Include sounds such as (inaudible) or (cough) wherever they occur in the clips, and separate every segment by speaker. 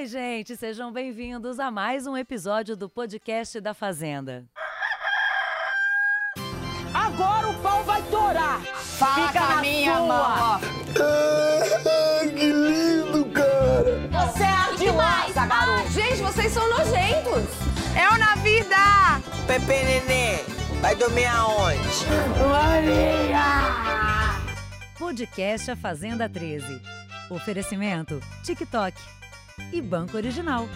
Speaker 1: Oi, gente, sejam bem-vindos a mais um episódio do podcast da Fazenda.
Speaker 2: Agora o pau vai torar.
Speaker 3: Fala
Speaker 2: Fica
Speaker 3: com a
Speaker 2: na
Speaker 3: minha
Speaker 2: sua.
Speaker 3: mão.
Speaker 4: Ah, que lindo, cara!
Speaker 2: Você é a demais, garoto.
Speaker 3: Gente, vocês são nojentos.
Speaker 2: É o na vida.
Speaker 5: Pepe Nenê, vai dormir aonde?
Speaker 1: Podcast A Fazenda 13. Oferecimento TikTok e Banco Original.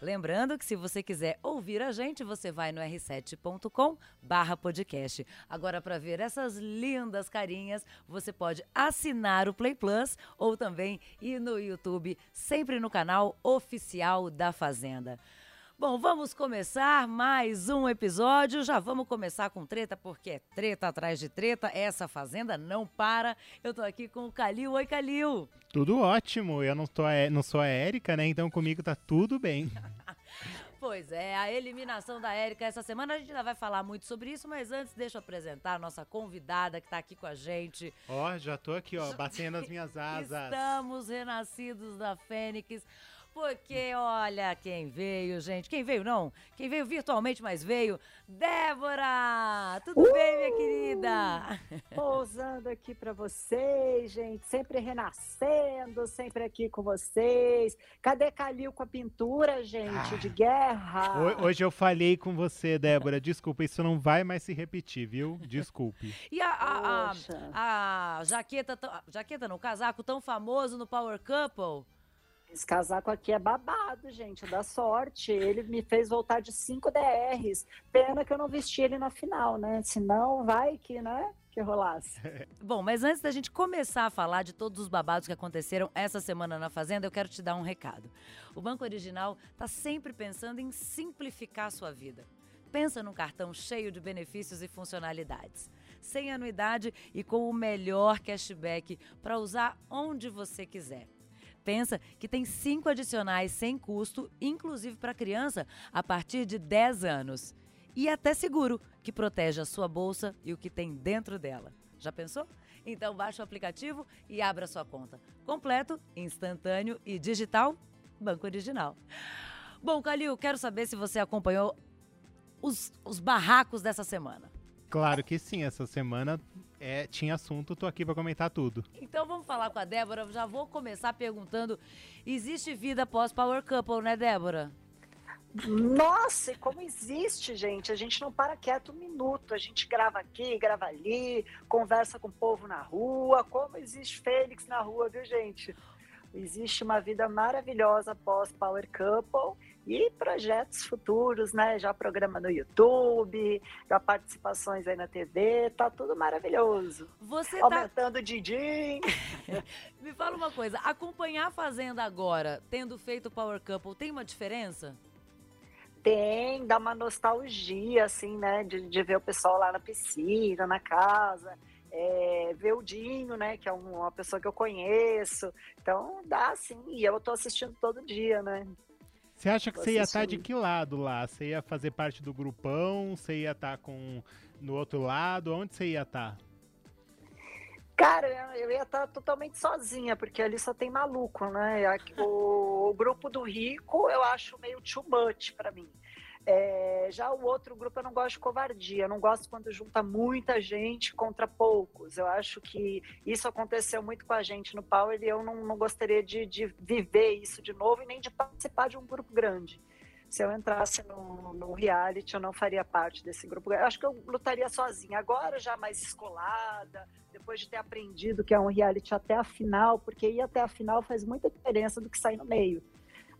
Speaker 1: Lembrando que se você quiser ouvir a gente, você vai no r7.com barra podcast. Agora, para ver essas lindas carinhas, você pode assinar o Play Plus ou também ir no YouTube, sempre no canal oficial da Fazenda. Bom, vamos começar mais um episódio. Já vamos começar com treta, porque é treta atrás de treta. Essa fazenda não para. Eu tô aqui com o Calil. Oi, Calil.
Speaker 6: Tudo ótimo. Eu não, tô, a- não sou a Érica, né? Então comigo tá tudo bem. (laughs)
Speaker 1: Pois é, a eliminação da Érica essa semana. A gente ainda vai falar muito sobre isso, mas antes deixa eu apresentar a nossa convidada que tá aqui com a gente.
Speaker 6: Ó, já tô aqui, ó, (laughs) batendo as minhas asas.
Speaker 1: Estamos renascidos da Fênix. Porque olha quem veio, gente. Quem veio, não? Quem veio virtualmente, mas veio. Débora! Tudo bem, minha querida?
Speaker 7: Pousando aqui pra vocês, gente, sempre renascendo, sempre aqui com vocês. Cadê Calil com a pintura, gente, de guerra?
Speaker 6: Ho- Hoje eu falhei com você, Débora. Desculpa, isso não vai mais se repetir, viu? Desculpe.
Speaker 1: E a, a, a, a jaqueta, jaqueta não, casaco tão famoso no Power Couple?
Speaker 7: Esse casaco aqui é babado, gente, dá sorte. Ele me fez voltar de 5 DRs. Pena que eu não vesti ele na final, né? Senão vai que, né? Que rolasse. (laughs)
Speaker 1: Bom, mas antes da gente começar a falar de todos os babados que aconteceram essa semana na Fazenda, eu quero te dar um recado. O Banco Original está sempre pensando em simplificar a sua vida. Pensa num cartão cheio de benefícios e funcionalidades. Sem anuidade e com o melhor cashback para usar onde você quiser. Que tem cinco adicionais sem custo, inclusive para criança, a partir de 10 anos. E até seguro, que protege a sua bolsa e o que tem dentro dela. Já pensou? Então baixe o aplicativo e abra sua conta. Completo, instantâneo e digital, Banco Original. Bom, Calil, quero saber se você acompanhou os, os barracos dessa semana.
Speaker 6: Claro que sim, essa semana é, tinha assunto, tô aqui pra comentar tudo.
Speaker 1: Então vamos falar com a Débora. Já vou começar perguntando: existe vida pós Power Couple, né, Débora?
Speaker 7: Nossa, e como existe, gente? A gente não para quieto um minuto. A gente grava aqui, grava ali, conversa com o povo na rua. Como existe Fênix na rua, viu, gente? Existe uma vida maravilhosa após Power Couple e projetos futuros, né? Já programa no YouTube, já participações aí na TV, tá tudo maravilhoso.
Speaker 1: Você tá.
Speaker 7: Aumentando o din (laughs)
Speaker 1: Me fala uma coisa: acompanhar a Fazenda agora, tendo feito Power Couple, tem uma diferença?
Speaker 7: Tem, dá uma nostalgia, assim, né? De, de ver o pessoal lá na piscina, na casa, é, ver o Dinho, né? Que é um- uma pessoa que eu conheço. Então, dá sim. E eu tô assistindo todo dia, né?
Speaker 6: Você acha que você ia estar de
Speaker 7: assistindo.
Speaker 6: que lado lá? Você ia fazer parte do grupão? Você ia estar com no outro lado? Onde você ia estar?
Speaker 7: Cara, eu- ia estar totalmente sozinha, porque ali só tem maluco, né? O, o grupo do Rico eu acho meio too much pra mim. É, já o outro grupo eu não gosto de covardia, eu não gosto quando junta muita gente contra poucos. Eu acho que isso aconteceu muito com a gente no Power e eu não, não gostaria de, de viver isso de novo e nem de participar de um grupo grande. Se eu entrasse no, no reality, eu não faria parte desse grupo. Eu acho que eu lutaria sozinha. Agora, já mais escolada, depois de ter aprendido que é um reality até a final, porque ir até a final faz muita diferença do que sair no meio.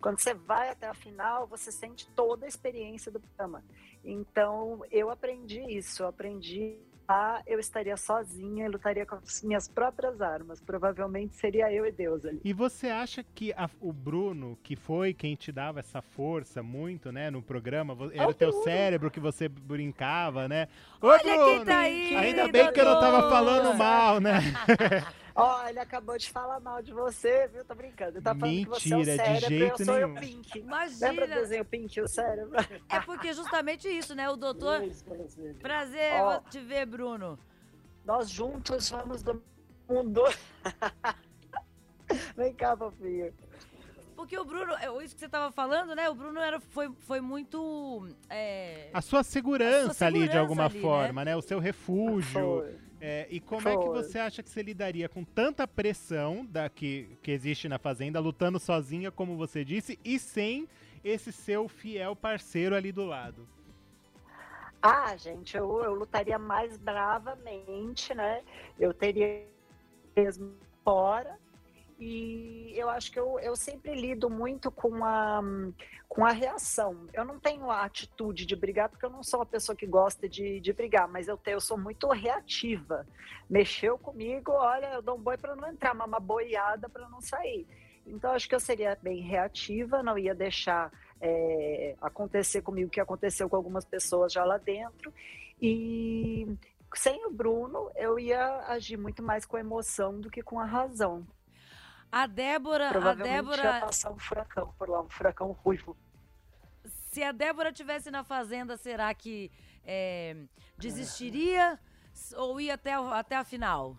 Speaker 7: Quando você vai até a final, você sente toda a experiência do programa. Então, eu aprendi isso. Eu aprendi lá, eu estaria sozinha e lutaria com as minhas próprias armas. Provavelmente seria eu e Deus ali.
Speaker 6: E você acha que a- o Bruno, que foi quem te dava essa força muito, né, no programa, era o teu
Speaker 7: Bruno.
Speaker 6: cérebro que você brincava, né? Ô,
Speaker 1: Olha quem
Speaker 6: Bruno!
Speaker 1: tá aí,
Speaker 6: Ainda bem que eu não tava falando mal, né? (laughs)
Speaker 7: Ó, ele acabou de falar mal de você, viu? Tô brincando. Ele tá falando que você é o
Speaker 6: Mentira, de
Speaker 7: cérebro e
Speaker 6: jeito
Speaker 7: eu sou
Speaker 6: nenhum.
Speaker 7: o Pink.
Speaker 1: Imagina.
Speaker 7: Lembra do desenho Pink o cérebro?
Speaker 1: É porque justamente isso, né? O doutor.
Speaker 7: Isso, prazer.
Speaker 1: Prazer
Speaker 7: Ó.
Speaker 1: te ver, Bruno.
Speaker 7: Nós juntos vamos do mundo. (laughs) Vem cá, fofinho.
Speaker 1: Porque o Bruno, é, isso que você tava falando, né? O Bruno era, foi, foi muito. é,
Speaker 6: A sua segurança,
Speaker 1: A sua
Speaker 6: ali, de
Speaker 1: segurança
Speaker 6: alguma
Speaker 1: ali, né?
Speaker 6: forma, né? O seu refúgio.
Speaker 7: Foi.
Speaker 6: É, e como é que
Speaker 7: Foi.
Speaker 6: você acha que você lidaria com tanta pressão da, que, que existe na Fazenda, lutando sozinha, como você disse, e sem esse seu fiel parceiro ali do lado?
Speaker 7: Ah, gente, eu, eu lutaria mais bravamente, né? Eu teria mesmo fora. E eu acho que eu, eu sempre lido muito com a, com a reação. Eu não tenho a atitude de brigar, porque eu não sou uma pessoa que gosta de, de brigar, mas eu, tenho, eu sou muito reativa. Mexeu comigo, olha, eu dou um boi para não entrar, mas uma boiada para não sair. Então, acho que eu seria bem reativa, não ia deixar é, acontecer comigo o que aconteceu com algumas pessoas já lá dentro. E sem o Bruno, eu ia agir muito mais com emoção do que com a razão.
Speaker 1: A Débora, a
Speaker 7: Provavelmente ia
Speaker 1: Débora,
Speaker 7: passar um furacão por lá, um furacão ruivo.
Speaker 1: se a Débora tivesse na fazenda, será que é, desistiria s- ou ia até, até a final?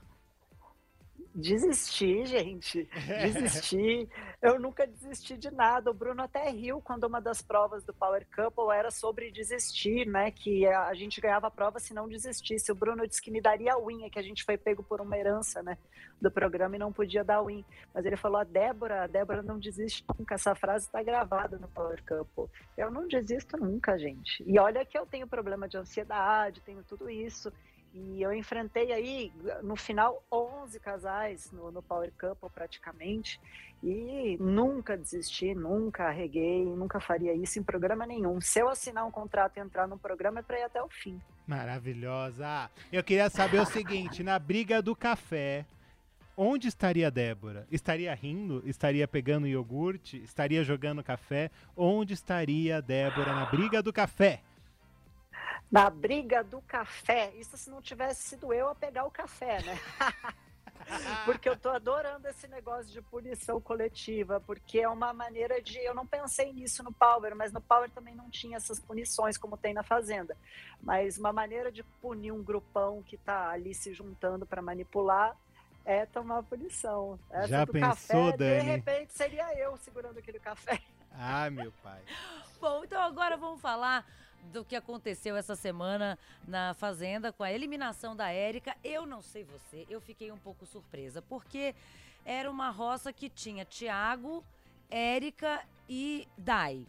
Speaker 7: Desistir, gente. (laughs) Desistir. Eu nunca desisti de nada. O Bruno até riu quando uma das provas do Power Couple era sobre desistir, né? Que a gente ganhava a prova se não desistisse. O Bruno disse que me daria a win, é que a gente foi pego por uma herança, né? Do programa e não podia dar win. Mas ele falou: a Débora, a Débora não desiste nunca. Essa frase está gravada no Power Couple. Eu não desisto nunca, gente. E olha que eu tenho problema de ansiedade, tenho tudo isso. E eu enfrentei aí, no final, 11 casais no, no Power Couple praticamente. E nunca desisti, nunca arreguei, nunca faria isso em programa nenhum. Se eu assinar um contrato e entrar num programa, é para ir até o fim.
Speaker 6: Maravilhosa. Eu queria saber o seguinte: na briga do café, onde estaria a Débora? Estaria rindo? Estaria pegando iogurte? Estaria jogando café? Onde estaria a Débora na briga do café?
Speaker 7: Na briga do café, isso se não tivesse sido eu a pegar o café, né? (laughs) porque eu tô adorando esse negócio de punição coletiva, porque é uma maneira de. Eu não pensei nisso no Power, mas no Power também não tinha essas punições como tem na Fazenda. Mas uma maneira de punir um grupão que tá ali se juntando para manipular é tomar punição. Essa
Speaker 6: Já
Speaker 7: do
Speaker 6: pensou,
Speaker 7: café,
Speaker 6: Dani?
Speaker 7: De repente seria eu segurando aquele café.
Speaker 6: Ah, meu pai.
Speaker 1: Bom, então agora vamos falar do que aconteceu essa semana na Fazenda com a eliminação da Érica. Eu não sei você, eu fiquei um pouco surpresa, porque era uma roça que tinha Tiago, Érica e Dai.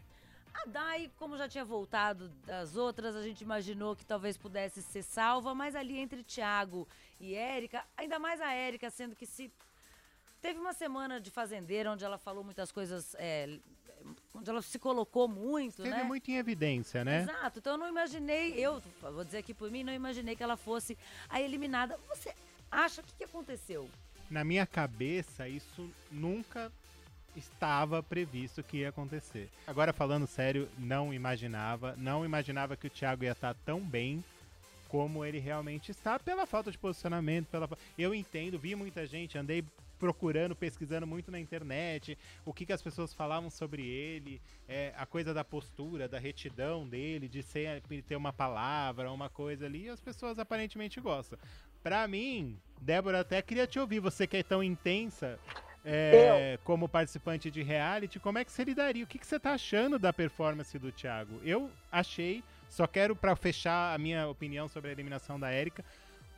Speaker 1: A Dai, como já tinha voltado das outras, a gente imaginou que talvez pudesse ser salva, mas ali entre Tiago e Érica, ainda mais a Érica, sendo que se Teve uma semana de fazendeira onde ela falou muitas coisas, é, onde ela se colocou muito,
Speaker 6: Teve
Speaker 1: né?
Speaker 6: muito em evidência, né?
Speaker 1: Exato, então eu não imaginei, eu vou dizer aqui por mim, não imaginei que ela fosse a eliminada. Você acha o que, que aconteceu?
Speaker 6: Na minha cabeça, isso nunca estava previsto que ia acontecer. Agora, falando sério, não imaginava. Não imaginava que o Thiago ia estar tão bem como ele realmente está, pela falta de posicionamento. Pela... Eu entendo, vi muita gente, andei procurando, pesquisando muito na internet, o que, que as pessoas falavam sobre ele, é, a coisa da postura, da retidão dele, de ser, ter uma palavra, uma coisa ali, e as pessoas aparentemente gostam. Pra mim, Débora, até queria te ouvir, você que é tão intensa é, como participante de reality, como é que você lidaria? O que, que você tá achando da performance do Thiago? Eu achei, só quero pra fechar a minha opinião sobre a eliminação da Érica,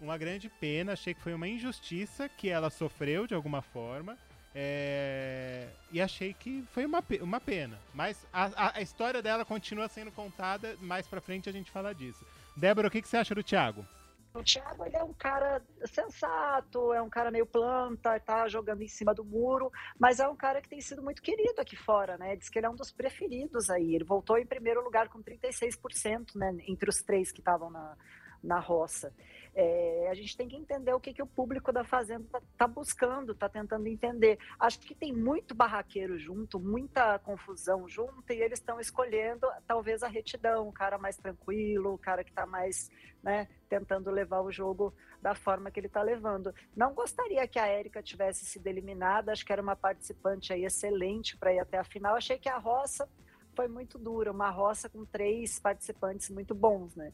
Speaker 6: uma grande pena, achei que foi uma injustiça que ela sofreu de alguma forma. é, e achei que foi uma, uma pena. Mas a, a- a história dela continua sendo contada. Mais pra frente a gente fala disso. Débora, o que, que você acha do Thiago?
Speaker 7: O Thiago ele é um cara sensato, é um cara meio planta, tá jogando em cima do muro, mas é um cara que tem sido muito querido aqui fora, né? Diz que ele é um dos preferidos aí. Ele voltou em primeiro lugar com 36%, né? Entre os três que estavam na, na roça. É, a gente tem que entender o que, que o público da Fazenda está tá buscando, está tentando entender. Acho que tem muito barraqueiro junto, muita confusão junto, e eles estão escolhendo talvez a retidão, o cara mais tranquilo, o cara que está mais né, tentando levar o jogo da forma que ele está levando. Não gostaria que a Érica tivesse sido eliminada, acho que era uma participante aí excelente para ir até a final. Achei que a Roça foi muito dura, uma roça com três participantes muito bons, né?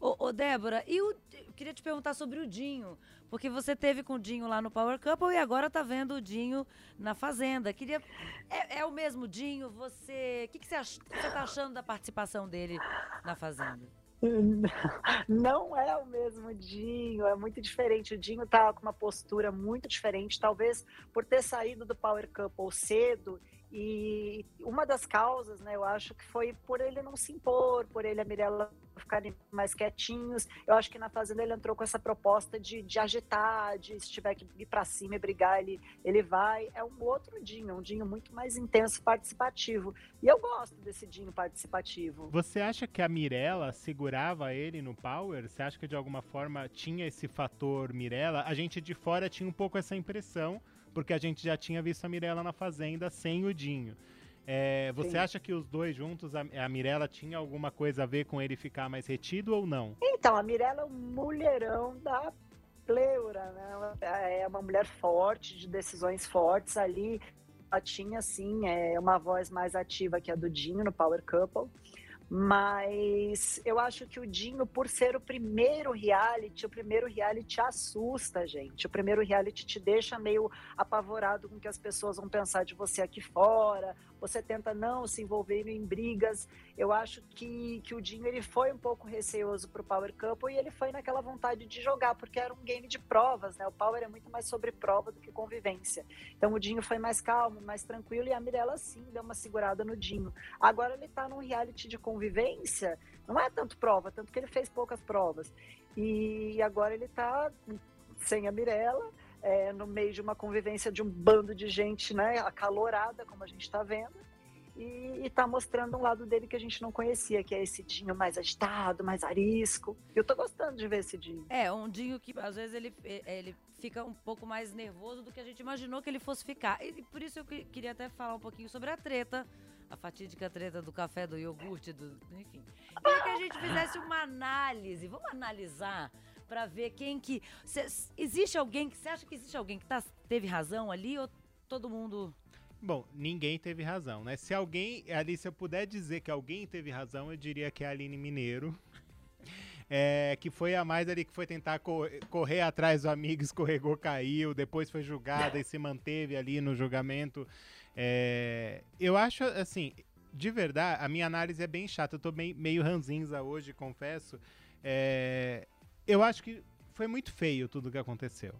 Speaker 1: Ô, ô Débora, e o, eu queria te perguntar sobre o Dinho, porque você teve com o Dinho lá no Power Couple e agora tá vendo o Dinho na Fazenda. Queria, é, é o mesmo Dinho? Você, o que, que você, ach, você tá achando da participação dele na Fazenda? (laughs)
Speaker 7: Não é o mesmo Dinho, é muito diferente. O Dinho tá com uma postura muito diferente, talvez por ter saído do Power Couple cedo e uma das causas, né, eu acho que foi por ele não se impor, por ele a Mirella ficarem mais quietinhos. Eu acho que na Fazenda ele entrou com essa proposta de, de agitar, de se tiver que ir para cima e brigar, ele, ele vai. É um outro Dinho, um Dinho muito mais intenso participativo. E eu gosto desse Dinho participativo.
Speaker 6: Você acha que a Mirella segurava ele no Power? Você acha que de alguma forma tinha esse fator Mirella? A gente de fora tinha um pouco essa impressão porque a gente já tinha visto a Mirella na Fazenda sem o Dinho. É, você Sim. acha que os dois juntos, a, a Mirella tinha alguma coisa a ver com ele ficar mais retido ou não?
Speaker 7: Então, a Mirella é um mulherão da pleura, né? É uma mulher forte, de decisões fortes ali. Ela tinha, sim, é, uma voz mais ativa que a do Dinho no Power Couple. Mas eu acho que o Dinho, por ser o primeiro reality, o primeiro reality assusta, gente. O primeiro reality te deixa meio apavorado com o que as pessoas vão pensar de você aqui fora. Você tenta não se envolver em brigas. Eu acho que, que o Dinho ele foi um pouco receoso pro Power Couple e ele foi naquela vontade de jogar, porque era um game de provas, né? O Power é muito mais sobre prova do que convivência. Então o Dinho foi mais calmo, mais tranquilo e a Mirella sim deu uma segurada no Dinho. Agora ele tá num reality de convivência, não é tanto prova, tanto que ele fez poucas provas. E agora ele está sem a Mirella, é, no meio de uma convivência de um bando de gente né, acalorada, como a gente está vendo, e está mostrando um lado dele que a gente não conhecia, que é esse Dinho mais agitado, mais arisco. Eu estou gostando de ver esse Dinho.
Speaker 1: É, um Dinho que às vezes ele, ele fica um pouco mais nervoso do que a gente imaginou que ele fosse ficar. E por isso eu queria até falar um pouquinho sobre a treta a fatídica treta do café, do iogurte, do, enfim. Queria que a gente fizesse uma análise. Vamos analisar para ver quem que. Se, existe alguém que. Você acha que existe alguém que tá, teve razão ali ou todo mundo.
Speaker 6: Bom, ninguém teve razão, né? Se alguém, ali, se eu puder dizer que alguém teve razão, eu diria que é a Aline Mineiro. (laughs) É, que foi a mais ali que foi tentar co correr atrás do amigo, escorregou, caiu, depois foi julgada e se manteve ali no julgamento. É, eu acho, assim, de verdade, a minha análise é bem chata. Eu tô meio ranzinza hoje, confesso. É, eu acho que foi muito feio tudo que aconteceu.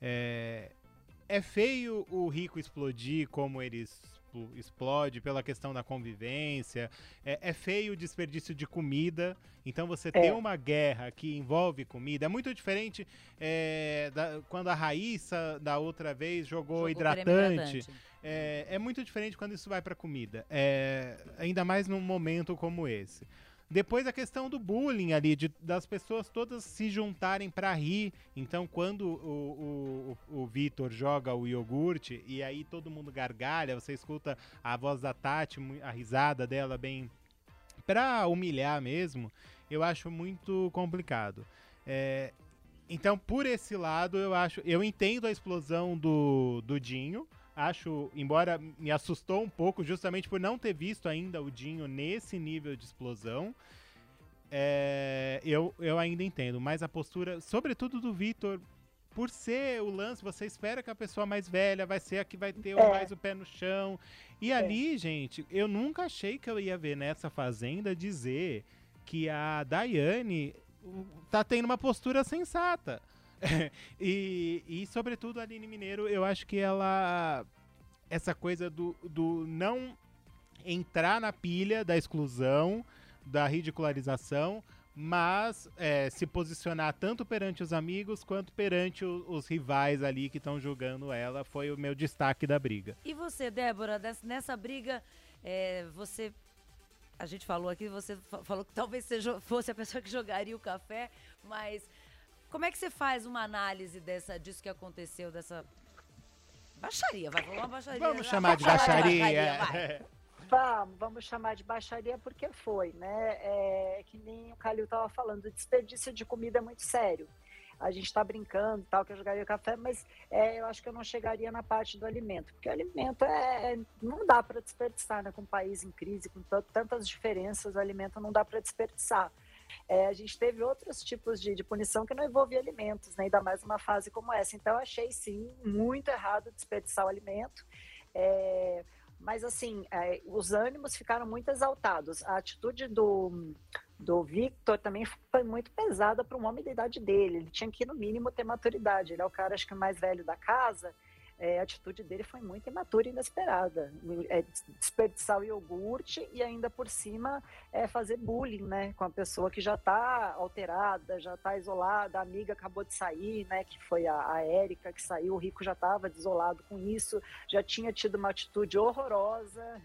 Speaker 6: É, é feio o rico explodir como eles explode pela questão da convivência. É, é feio o desperdício de comida. Então você é. ter uma guerra que envolve comida é muito diferente é, da, quando a Raíssa, da outra vez, jogou, jogou hidratante. hidratante. É, é, muito diferente quando isso vai para comida. É, ainda mais num momento como esse. Depois a questão do bullying ali, de, das pessoas todas se juntarem para rir. Então, quando o, o, o Vitor joga o iogurte e aí todo mundo gargalha, você escuta a voz da Tati, a risada dela bem. pra humilhar mesmo, eu acho muito complicado. É, então, por esse lado, eu acho. Eu entendo a explosão do, do Dinho acho, embora me assustou um pouco, justamente por não ter visto ainda o Dinho nesse nível de explosão. É, eu, eu ainda entendo, mas a postura, sobretudo do Vitor, por ser o lance, você espera que a pessoa mais velha vai ser a que vai ter é. mais o pé no chão. E é. ali, gente, eu nunca achei que eu ia ver nessa fazenda dizer que a Daiane tá tendo uma postura sensata. (laughs) e, e, sobretudo, a Aline Mineiro, eu acho que ela. Essa coisa do, do não entrar na pilha da exclusão, da ridicularização, mas é, se posicionar tanto perante os amigos quanto perante o, os rivais ali que estão julgando ela foi o meu destaque da briga.
Speaker 1: E você, Débora, nessa briga, é, você. A gente falou aqui, você falou que talvez você fosse a pessoa que jogaria o café, mas como é que você faz uma análise dessa, disso que aconteceu, dessa baixaria? Vai falar uma baixaria.
Speaker 6: Vamos chamar de baixaria. baixaria (laughs)
Speaker 7: vamos, vamos chamar de baixaria porque foi, né? É, que nem o Calil estava falando, o desperdício de comida é muito sério. a gente está brincando tal, que eu jogaria café, mas é, eu acho que eu não chegaria na parte do alimento, porque o alimento é, é não dá para desperdiçar, né? Com um país em crise, com tantas diferenças, o alimento não dá para desperdiçar. É, a gente teve outros tipos de, de, punição que não envolvia alimentos, né? ainda mais numa fase como essa. Então, achei sim muito errado desperdiçar o alimento. É, mas, assim, é, os ânimos ficaram muito exaltados. A atitude do, do Victor também foi muito pesada para um homem da idade dele. Ele tinha que, no mínimo, ter maturidade. Ele é o cara, acho que, mais velho da casa é, a atitude dele foi muito imatura e inesperada. É, desperdiçar o iogurte e ainda por cima é, fazer bullying né, com a pessoa que já está alterada, já está isolada, a amiga acabou de sair, né, que foi a, a Érica que saiu, o Rico já estava desolado com isso, já tinha tido uma atitude horrorosa.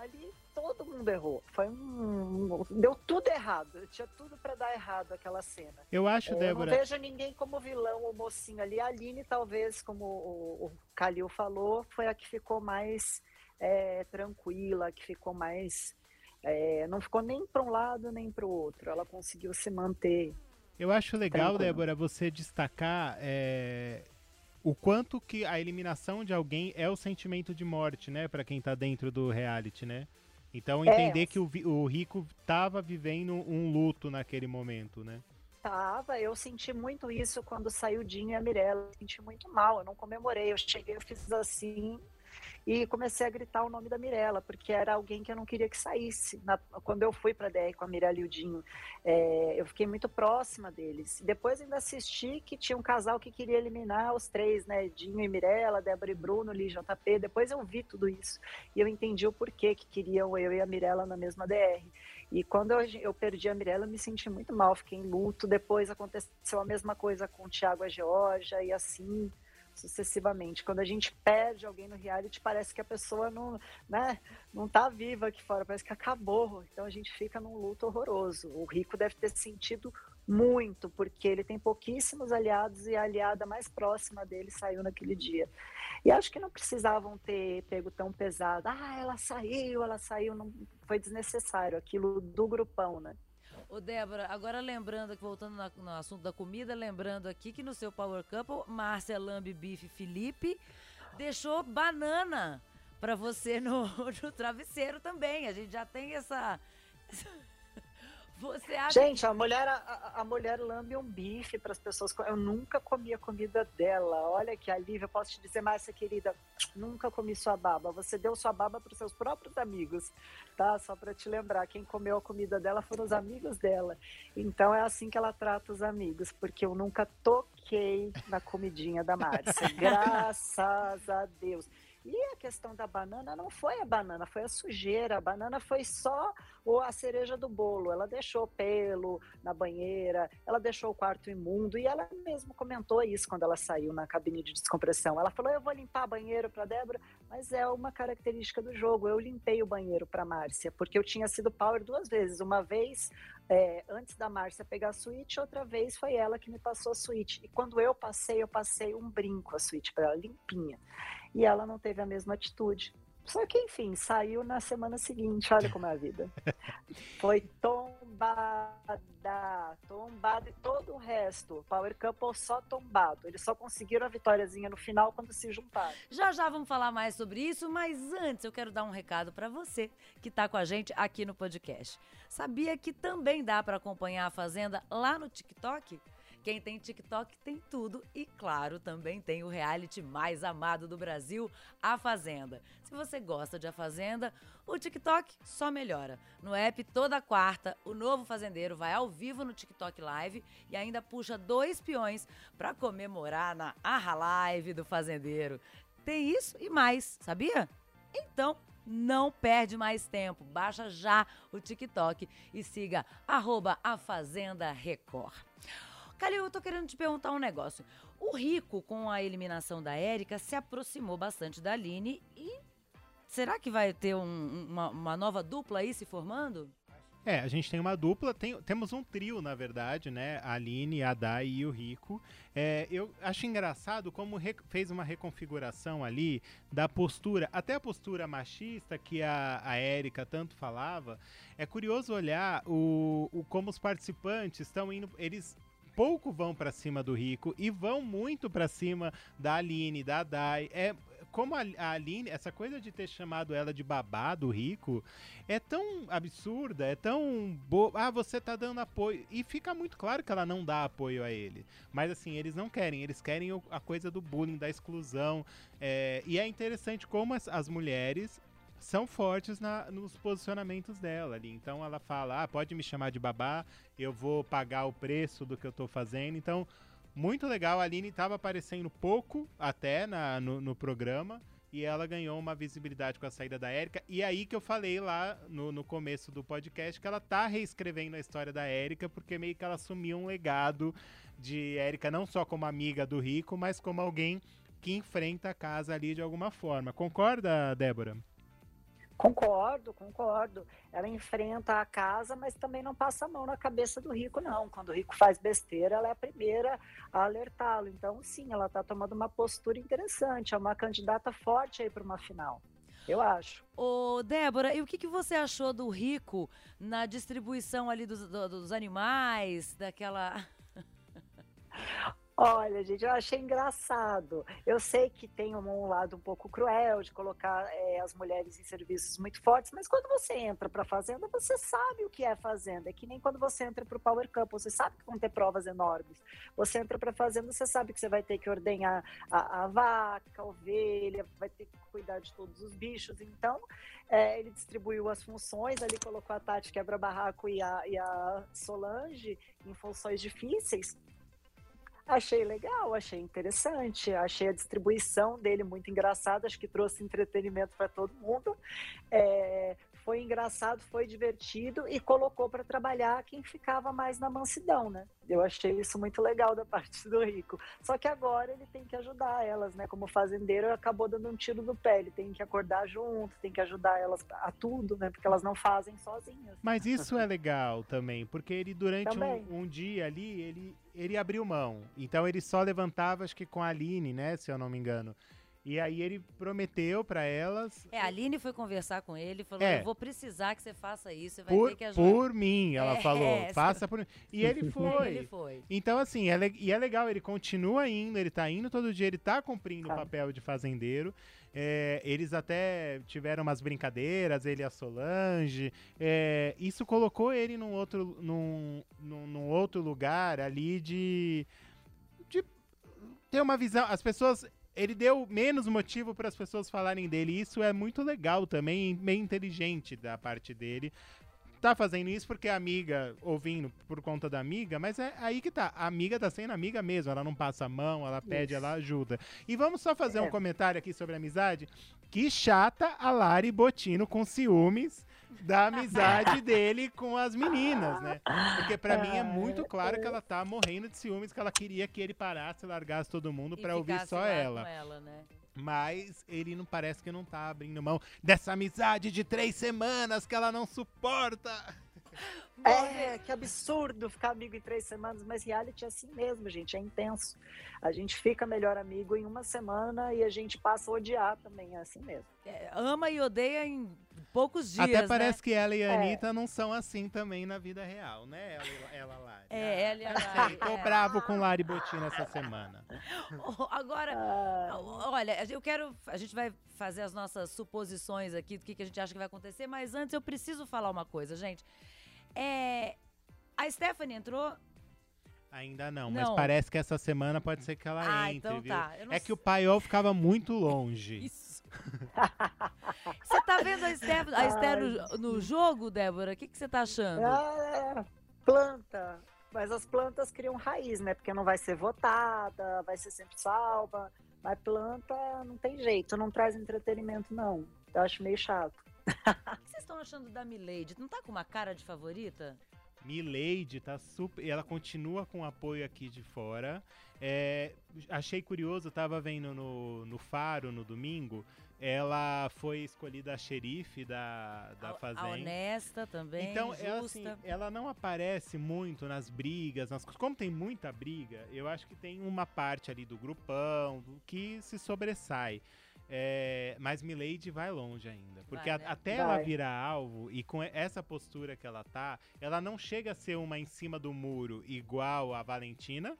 Speaker 7: Ali todo mundo errou. Foi um. Deu tudo errado. Tinha tudo para dar errado aquela cena.
Speaker 6: Eu acho,
Speaker 7: é,
Speaker 6: Débora.
Speaker 7: Eu não vejo ninguém como vilão ou mocinho ali. A Aline, talvez, como o, o Calil falou, foi a que ficou mais é, tranquila, que ficou mais. É, não ficou nem para um lado nem para o outro. Ela conseguiu se manter.
Speaker 6: Eu acho legal, Débora, você destacar é, o quanto que a eliminação de alguém é o sentimento de morte, né, para quem tá dentro do reality, né? Então entender é. que o, o Rico estava vivendo um luto naquele momento, né?
Speaker 7: Tava, eu senti muito isso quando saiu o Dinho e a Mirella. Senti muito mal, eu não comemorei. Eu cheguei, eu fiz assim, e comecei a gritar o nome da Mirella, porque era alguém que eu não queria que saísse. Na, quando eu fui para a DR com a Mirella e o Dinho, é, eu fiquei muito próxima deles. Depois ainda assisti que tinha um casal que queria eliminar os três, né? Dinho e Mirella, Débora e Bruno, Li JP. Depois eu vi tudo isso e eu entendi o porquê que queriam eu e a Mirella na mesma DR. E quando eu, eu perdi a Mirella, eu me senti muito mal, fiquei em luto. Depois aconteceu a mesma coisa com o Thiago e a Georgia, e assim sucessivamente. Quando a gente perde alguém no reality, parece que a pessoa não, né, não tá viva aqui fora, parece que acabou. Então a gente fica num luto horroroso. O Rico deve ter sentido muito, porque ele tem pouquíssimos aliados e a aliada mais próxima dele saiu naquele dia. E acho que não precisavam ter pego tão pesado. Ah, ela saiu, ela saiu, não foi desnecessário aquilo do grupão, né?
Speaker 1: Ô, Débora, agora lembrando, voltando no assunto da comida, lembrando aqui que no seu Power Couple, Márcia Lambe Bife Felipe deixou banana para você no, (laughs) no travesseiro também. A gente já tem essa você acha...
Speaker 7: Gente, a mulher, a, a mulher lambe um bife para as pessoas. Eu nunca comi a comida dela. Olha que alívio. Eu posso te dizer, Márcia querida, nunca comi sua baba. Você deu sua baba para os seus próprios amigos, tá? Só para te lembrar, quem comeu a comida dela foram os amigos dela. Então é assim que ela trata os amigos, porque eu nunca toquei na comidinha da Márcia. (laughs) Graças a Deus. E a questão da banana não foi a banana, foi a sujeira. A banana foi só a cereja do bolo. Ela deixou pelo na banheira, ela deixou o quarto imundo e ela mesmo comentou isso quando ela saiu na cabine de descompressão. Ela falou: "Eu vou limpar banheiro para Débora", mas é uma característica do jogo. Eu limpei o banheiro para Márcia, porque eu tinha sido power duas vezes. Uma vez é, antes da Márcia pegar a suíte, outra vez foi ela que me passou a suíte. E quando eu passei, eu passei um brinco a suíte para ela, limpinha e ela não teve a mesma atitude. Só que, enfim, saiu na semana seguinte, olha como é a vida. (laughs) Foi tombada, tombada e todo o resto. Power Couple só tombado. Eles só conseguiram a vitóriazinha no final quando se juntaram.
Speaker 1: Já já vamos falar mais sobre isso, mas antes eu quero dar um recado para você que está com a gente aqui no podcast. Sabia que também dá para acompanhar a Fazenda lá no TikTok? Quem tem TikTok tem tudo e, claro, também tem o reality mais amado do Brasil, A Fazenda. Se você gosta de A Fazenda, o TikTok só melhora. No app, toda quarta, o novo fazendeiro vai ao vivo no TikTok Live e ainda puxa dois peões para comemorar na Arra Live do fazendeiro. Tem isso e mais, sabia? Então, não perde mais tempo. Baixa já o TikTok e siga arroba a Fazenda Record. Calil, eu tô querendo te perguntar um negócio. O Rico, com a eliminação da Érica, se aproximou bastante da Aline e será que vai ter um, uma, uma nova dupla aí se formando?
Speaker 6: É, a gente tem uma dupla, tem, temos um trio, na verdade, né? A Aline, a Dai e o Rico. É, eu acho engraçado como fez uma reconfiguração ali da postura, até a postura machista que a, a Érica tanto falava. É curioso olhar o, o como os participantes estão indo. Eles pouco vão pra cima do Rico e vão muito pra cima da Aline, da Dai. É como a, a Aline, essa coisa de ter chamado ela de babá do Rico é tão absurda, é tão boa. Ah, você tá dando apoio. E fica muito claro que ela não dá apoio a ele. Mas assim, eles não querem, eles querem a coisa do bullying, da exclusão. É, e é interessante como as, as mulheres são fortes na- nos posicionamentos dela ali. Então ela fala: ah, pode me chamar de babá, eu vou pagar o preço do que eu tô fazendo. Então, muito legal. A Aline tava aparecendo pouco até na- no, no programa. E ela ganhou uma visibilidade com a saída da Érica. E aí que eu falei lá no, no começo do podcast que ela tá reescrevendo a história da Érica, porque meio que ela assumiu um legado de Érica não só como amiga do Rico, mas como alguém que enfrenta a casa ali de alguma forma. Concorda, Débora?
Speaker 7: Concordo, concordo. Ela enfrenta a casa, mas também não passa a mão na cabeça do rico, não. Quando o rico faz besteira, ela é a primeira a alertá-lo. Então, sim, ela está tomando uma postura interessante. É uma candidata forte aí para uma final. Eu acho.
Speaker 1: Ô, Débora, e o que, que você achou do Rico na distribuição ali dos, do- dos animais, daquela... (laughs)
Speaker 7: Olha, gente, eu achei engraçado. Eu sei que tem um lado um pouco cruel de colocar eh, as mulheres em serviços muito fortes, mas quando você entra para fazenda, você sabe o que é fazenda. É que nem quando você entra para o Power Camp, você sabe que vão ter provas enormes. Você entra para fazenda, você sabe que você vai ter que ordenhar a, a vaca, a ovelha, vai ter que cuidar de todos os bichos. Então, eh, ele distribuiu as funções, ali colocou a Tati Quebra-Barraco e e a Solange em funções difíceis. Achei legal, achei interessante, achei a distribuição dele muito engraçada, acho que trouxe entretenimento para todo mundo. É, foi engraçado, foi divertido e colocou para trabalhar quem ficava mais na mansidão, né? Eu achei isso muito legal da (laughs) parte do Rico. Só que agora ele tem que ajudar elas, né? Como fazendeiro, acabou dando um tiro no pé. Ele tem que acordar junto, tem que ajudar elas a tudo, né? Porque elas não fazem sozinhas.
Speaker 6: Mas (laughs) isso é legal também, porque ele durante um, um dia ali, ele, ele abriu mão. Então ele só levantava, acho que com a Aline, né, se eu não me engano. E aí ele prometeu pra elas,
Speaker 1: É, a Aline foi conversar com ele e falou,
Speaker 6: É.
Speaker 1: eu vou precisar que você faça isso, você vai
Speaker 6: por,
Speaker 1: ter que ajudar.
Speaker 6: por mim, ela
Speaker 1: É,
Speaker 6: falou,
Speaker 1: essa- (laughs)
Speaker 6: faça por mim. E ele (laughs) foi.
Speaker 1: ele foi.
Speaker 6: Então, assim, é e é legal, ele continua indo, ele tá indo todo dia, ele tá cumprindo o
Speaker 7: Tá.
Speaker 6: papel de fazendeiro. É, eles até tiveram umas brincadeiras, ele e a Solange. É, isso colocou ele num outro, num, num, num outro lugar ali de, de ter uma visão. As pessoas. Ele deu menos motivo para as pessoas falarem dele. Isso é muito legal também, meio inteligente da parte dele tá fazendo isso porque a amiga, ouvindo por conta da amiga, mas é aí que tá. A amiga tá sendo amiga mesmo, ela não passa a mão, ela pede,
Speaker 7: Isso.
Speaker 6: ela ajuda. E vamos só fazer um
Speaker 7: É.
Speaker 6: comentário aqui sobre amizade. Que chata a Lari Botino com ciúmes da amizade dele com as meninas, né? Porque pra mim é muito claro que ela tá morrendo de ciúmes, que ela queria que ele parasse, largasse todo mundo pra ouvir só
Speaker 1: lá
Speaker 6: ela.
Speaker 1: Com ela né?
Speaker 6: Mas ele não parece que não tá abrindo mão dessa amizade de três semanas que ela não suporta. (laughs)
Speaker 7: É, que absurdo ficar amigo em três semanas, mas reality é assim mesmo, gente, é intenso. A gente fica melhor amigo em uma semana e a gente passa a odiar também, é assim mesmo.
Speaker 1: É, ama e odeia em poucos dias,
Speaker 6: Até
Speaker 1: né?
Speaker 6: parece que ela e a
Speaker 7: É.
Speaker 6: Anitta não são assim também na vida real, né? Ela, ela Lari.
Speaker 1: É, ela e a
Speaker 6: Ah,
Speaker 1: Lari,
Speaker 6: Tô
Speaker 1: é.
Speaker 6: bravo com Lari Botino essa semana.
Speaker 1: Oh, (laughs) Agora,
Speaker 7: Ah,
Speaker 1: olha, eu quero. A gente vai fazer as nossas suposições aqui do que, que a gente acha que vai acontecer, mas antes eu preciso falar uma coisa, gente. É. A Stephanie entrou.
Speaker 6: Ainda não,
Speaker 1: Não.
Speaker 6: mas parece que essa semana pode ser que ela
Speaker 1: Ah,
Speaker 6: entre,
Speaker 1: então
Speaker 6: viu?
Speaker 1: tá.
Speaker 6: É que o paiol ficava muito longe.
Speaker 1: Isso. (laughs) Você tá vendo a Esther, a Esther no, no jogo, Débora? O que, que você tá achando?
Speaker 7: é, planta, mas as plantas criam raiz, né? Porque não vai ser votada, vai ser sempre salva. Mas planta não tem jeito, não traz entretenimento, não. Eu acho meio chato.
Speaker 1: O que vocês estão achando da Milady? Não tá com uma cara de favorita?
Speaker 6: Milady tá super. Ela continua com apoio aqui de fora. É, achei curioso, tava vendo no, no Faro no domingo. Ela foi escolhida a xerife da, da
Speaker 1: a, a
Speaker 6: fazenda.
Speaker 1: honesta também,
Speaker 6: Então, ela, assim,
Speaker 1: justa.
Speaker 6: ela não aparece muito nas brigas, nas. Como tem muita briga, eu acho que tem uma parte ali do grupão do que se sobressai. É, mas Milady vai longe ainda. Porque
Speaker 1: Vai,
Speaker 6: a-
Speaker 1: né?
Speaker 6: até ela
Speaker 7: Vai.
Speaker 6: virar alvo, e com essa postura que ela tá, ela não chega a ser uma em cima do muro igual a Valentina.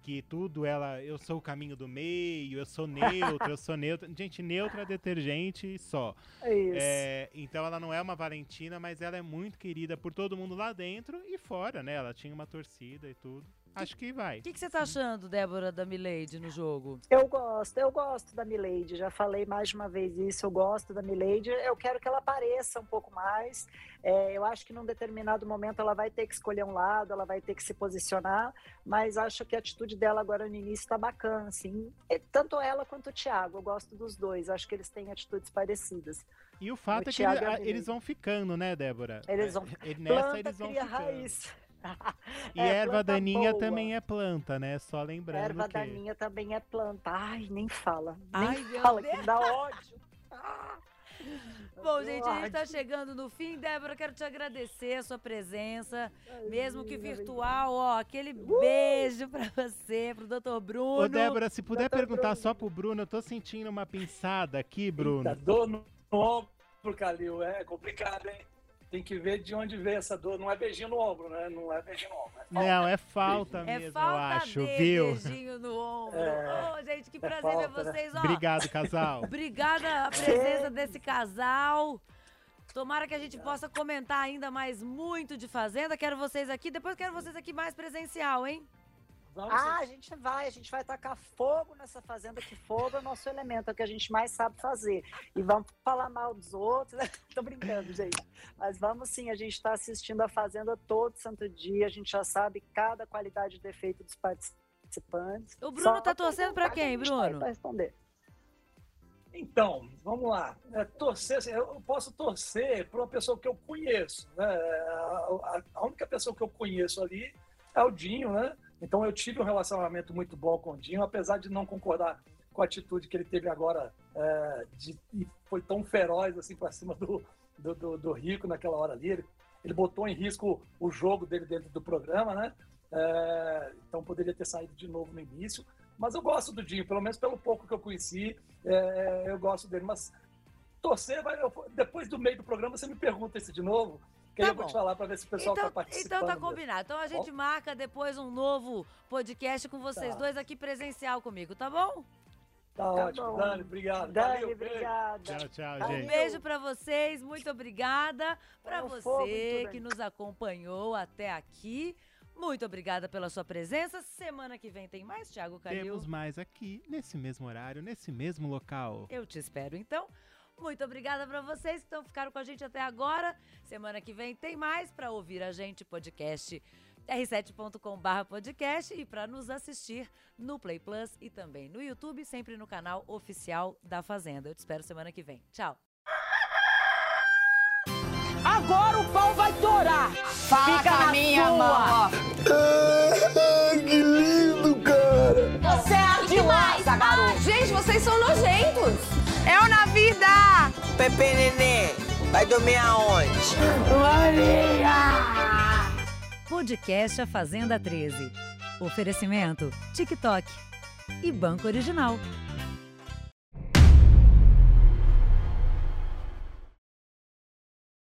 Speaker 6: Que tudo ela, eu sou o caminho do meio, eu sou neutra, eu sou (laughs) neutra. Gente, neutra é detergente e só.
Speaker 7: É isso.
Speaker 6: É, então ela não é uma Valentina, mas ela é muito querida por todo mundo lá dentro e fora, né? Ela tinha uma torcida e tudo. Acho que vai.
Speaker 1: O que, que você tá achando, Débora, da Milady no jogo?
Speaker 7: Eu gosto, eu gosto da Milady, já falei mais de uma vez isso, eu gosto da Milady, eu quero que ela apareça um pouco mais, É, eu acho que num determinado momento ela vai ter que escolher um lado, ela vai ter que se posicionar, mas acho que a atitude dela agora no início está bacana, assim, E tanto ela quanto o Thiago, eu gosto dos dois, acho que eles têm atitudes parecidas.
Speaker 6: E o fato
Speaker 7: O
Speaker 6: é que
Speaker 7: Thiago
Speaker 6: ele-
Speaker 7: e a
Speaker 6: a-
Speaker 7: Milady.
Speaker 6: eles vão ficando, né, Débora?
Speaker 7: Eles vão-
Speaker 6: É, e Nessa
Speaker 7: planta
Speaker 6: eles vão
Speaker 7: cria
Speaker 6: ficando.
Speaker 7: raiz. (laughs)
Speaker 6: E
Speaker 7: É,
Speaker 6: erva daninha
Speaker 7: boa.
Speaker 6: também é planta, né? Só lembrando
Speaker 7: Erva
Speaker 6: que...
Speaker 7: daninha também é planta. Ai, nem fala. Nem
Speaker 1: Ai, meu
Speaker 7: fala,
Speaker 1: Deus.
Speaker 7: que dá ódio. Ah,
Speaker 1: Bom, gente, a gente tá
Speaker 7: ódio.
Speaker 1: chegando no fim. Débora, quero te agradecer a sua presença, mesmo que virtual, ó. Aquele beijo pra você, pro Dr. Bruno.
Speaker 6: Ô, Débora, se puder
Speaker 7: Doutor
Speaker 6: perguntar
Speaker 7: Bruno.
Speaker 6: só pro Bruno, eu tô sentindo uma pinçada aqui, Bruno.
Speaker 8: Eita, dor no ombro, Calil, é complicado, hein? Tem que ver de onde veio essa dor. Não é beijinho no ombro, né? Não é beijinho no ombro. É falta.
Speaker 6: Não, é falta
Speaker 1: É
Speaker 6: mesmo,
Speaker 1: falta
Speaker 6: eu acho,
Speaker 1: de
Speaker 6: viu?
Speaker 1: beijinho no ombro.
Speaker 8: É.
Speaker 1: Ô, gente, que
Speaker 8: É
Speaker 1: prazer
Speaker 8: falta,
Speaker 1: ver
Speaker 8: né?
Speaker 1: vocês, ó.
Speaker 6: Obrigado, casal. (laughs)
Speaker 1: Obrigada a presença desse casal. Tomara que a gente possa comentar ainda mais muito de Fazenda. Quero vocês aqui. Depois quero vocês aqui mais presencial, hein?
Speaker 8: Vamos,
Speaker 7: Ah, a gente vai, a gente vai tacar fogo nessa fazenda, que fogo é o nosso elemento, é o que a gente mais sabe fazer. E vamos falar mal dos outros, né? (laughs) Tô brincando, gente. Mas vamos sim, a gente está assistindo a fazenda todo santo dia, a gente já sabe cada qualidade e defeito dos participantes.
Speaker 1: O Bruno
Speaker 7: Só
Speaker 1: tá torcendo pra
Speaker 7: perguntar
Speaker 1: quem, Bruno?
Speaker 7: pra responder.
Speaker 8: Então, vamos lá. É, torcer, assim, eu posso torcer para uma pessoa que eu conheço. Né? A, a- a única pessoa que eu conheço ali é o Dinho, né? Então eu tive um relacionamento muito bom com o Dinho, apesar de não concordar com a atitude que ele teve agora é, de, e foi tão feroz assim para cima do, do, do- do Rico naquela hora ali. Ele, ele botou em risco o jogo dele dentro do programa, né? É, então poderia ter saído de novo no início. Mas eu gosto do Dinho, pelo menos pelo pouco que eu conheci, é, eu gosto dele. Mas torcer, vai, eu- depois do meio do programa, você me pergunta isso de novo, que
Speaker 1: Tá
Speaker 8: eu vou
Speaker 1: bom.
Speaker 8: te falar para ver se o pessoal
Speaker 1: Então,
Speaker 8: está participando.
Speaker 1: então tá combinado. Então a gente
Speaker 8: Bom?
Speaker 1: marca depois um novo podcast com vocês
Speaker 8: Tá.
Speaker 1: dois aqui presencial comigo, tá bom?
Speaker 8: Tá,
Speaker 7: Tá
Speaker 8: ótimo.
Speaker 7: bom.
Speaker 8: Dani, obrigado.
Speaker 7: Dani,
Speaker 8: Valeu,
Speaker 7: obrigada.
Speaker 6: Tchau, tchau,
Speaker 7: Valeu.
Speaker 1: Um
Speaker 6: gente.
Speaker 1: beijo pra vocês, muito obrigada.
Speaker 7: Fogo em
Speaker 1: você
Speaker 7: tudo
Speaker 1: que nos acompanhou até aqui. Muito obrigada pela sua presença. Semana que vem tem mais, Thiago Calil.
Speaker 6: Temos mais aqui, nesse mesmo horário, nesse mesmo local.
Speaker 1: Eu te espero então. Muito obrigada pra vocês que estão ficaram com a gente até agora. Semana que vem tem mais pra ouvir a gente podcast r7.com.br podcast e pra nos assistir no Play Plus e também no YouTube, sempre no canal oficial da Fazenda. Eu te espero semana que vem. Tchau.
Speaker 2: Agora o pau vai torar.
Speaker 3: Fala
Speaker 2: Fica
Speaker 3: com a
Speaker 2: na
Speaker 3: minha
Speaker 2: sua.
Speaker 3: mão.
Speaker 4: Ah, (laughs) que lindo, cara!
Speaker 2: Você é ardilosa, garoto.
Speaker 3: Gente, vocês são nojentos.
Speaker 5: Pepe Nenê, vai dormir aonde?
Speaker 1: Podcast A Fazenda 13. Oferecimento TikTok e Banco Original.